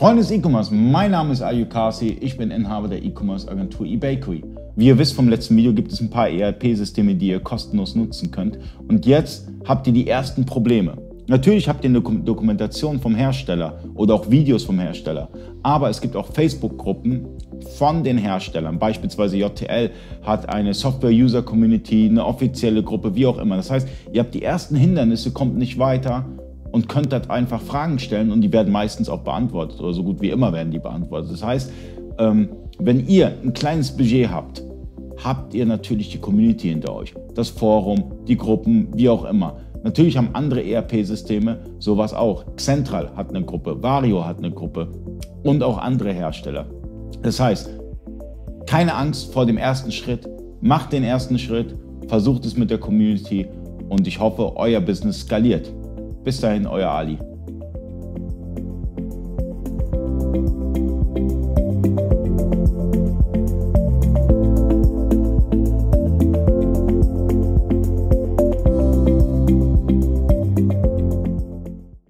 Freunde des E-Commerce, mein Name ist Ayu Kasi, ich bin Inhaber der E-Commerce Agentur eBakery. Wie ihr wisst vom letzten Video gibt es ein paar ERP-Systeme, die ihr kostenlos nutzen könnt. Und jetzt habt ihr die ersten Probleme. Natürlich habt ihr eine Dokumentation vom Hersteller oder auch Videos vom Hersteller, aber es gibt auch Facebook-Gruppen von den Herstellern. Beispielsweise JTL hat eine Software-User-Community, eine offizielle Gruppe, wie auch immer. Das heißt, ihr habt die ersten Hindernisse, kommt nicht weiter und könnt dort einfach Fragen stellen und die werden meistens auch beantwortet oder so gut wie immer werden die beantwortet. Das heißt, ähm, wenn ihr ein kleines Budget habt, habt ihr natürlich die Community hinter euch, das Forum, die Gruppen, wie auch immer. Natürlich haben andere ERP-Systeme sowas auch. Central hat eine Gruppe, Vario hat eine Gruppe und auch andere Hersteller. Das heißt, keine Angst vor dem ersten Schritt, macht den ersten Schritt, versucht es mit der Community und ich hoffe, euer Business skaliert. Bis dahin, euer Ali.